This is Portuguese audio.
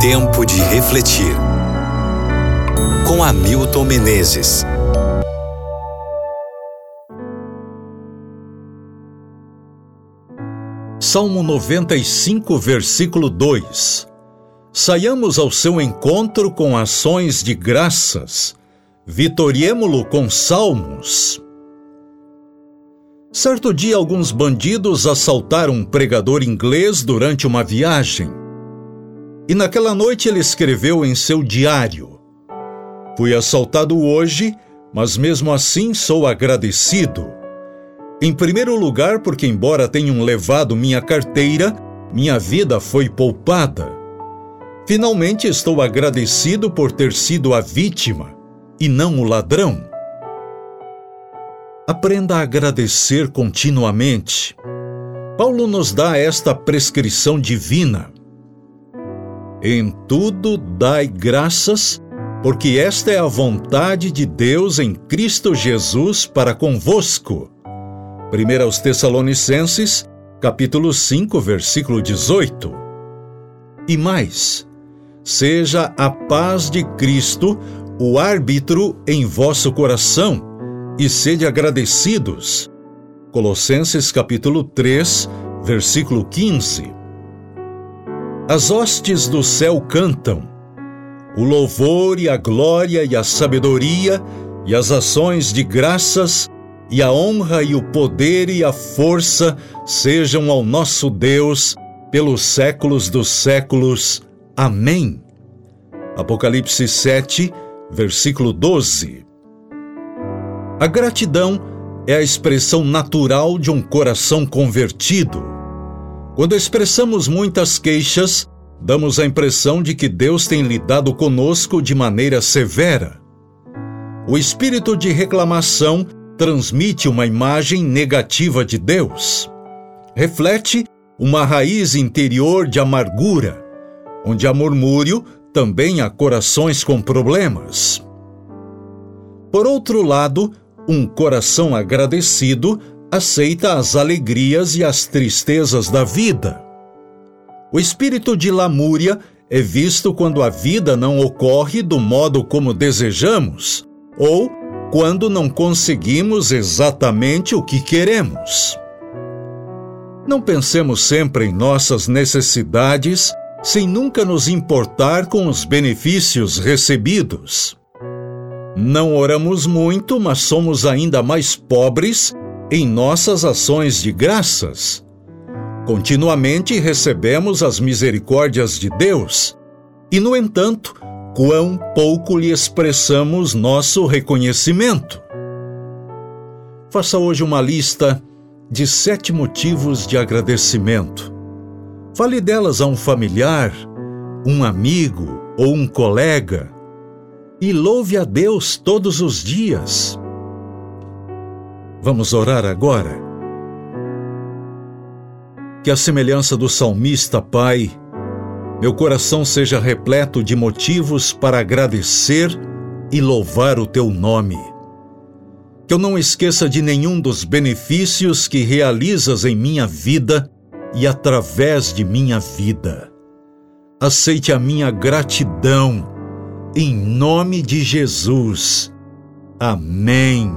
Tempo de refletir. Com Hamilton Menezes. Salmo 95, versículo 2. Saiamos ao seu encontro com ações de graças, vitoriemo-lo com salmos. Certo dia, alguns bandidos assaltaram um pregador inglês durante uma viagem. E naquela noite ele escreveu em seu diário: Fui assaltado hoje, mas mesmo assim sou agradecido. Em primeiro lugar, porque, embora tenham levado minha carteira, minha vida foi poupada. Finalmente estou agradecido por ter sido a vítima e não o ladrão. Aprenda a agradecer continuamente. Paulo nos dá esta prescrição divina. Em tudo dai graças, porque esta é a vontade de Deus em Cristo Jesus para convosco. 1 aos Tessalonicenses, capítulo 5, versículo 18. E mais, seja a paz de Cristo o árbitro em vosso coração, e sede agradecidos. Colossenses capítulo 3, versículo 15. As hostes do céu cantam. O louvor e a glória e a sabedoria e as ações de graças e a honra e o poder e a força sejam ao nosso Deus pelos séculos dos séculos. Amém. Apocalipse 7, versículo 12. A gratidão é a expressão natural de um coração convertido. Quando expressamos muitas queixas, damos a impressão de que Deus tem lidado conosco de maneira severa. O espírito de reclamação transmite uma imagem negativa de Deus. Reflete uma raiz interior de amargura, onde há murmúrio, também há corações com problemas. Por outro lado, um coração agradecido aceita as alegrias e as tristezas da vida. O espírito de lamúria é visto quando a vida não ocorre do modo como desejamos ou quando não conseguimos exatamente o que queremos. Não pensemos sempre em nossas necessidades sem nunca nos importar com os benefícios recebidos. Não oramos muito, mas somos ainda mais pobres em nossas ações de graças. Continuamente recebemos as misericórdias de Deus, e, no entanto, quão pouco lhe expressamos nosso reconhecimento. Faça hoje uma lista de sete motivos de agradecimento. Fale delas a um familiar, um amigo ou um colega e louve a Deus todos os dias. Vamos orar agora? Que a semelhança do salmista, Pai, meu coração seja repleto de motivos para agradecer e louvar o teu nome. Que eu não esqueça de nenhum dos benefícios que realizas em minha vida e através de minha vida. Aceite a minha gratidão em nome de Jesus. Amém.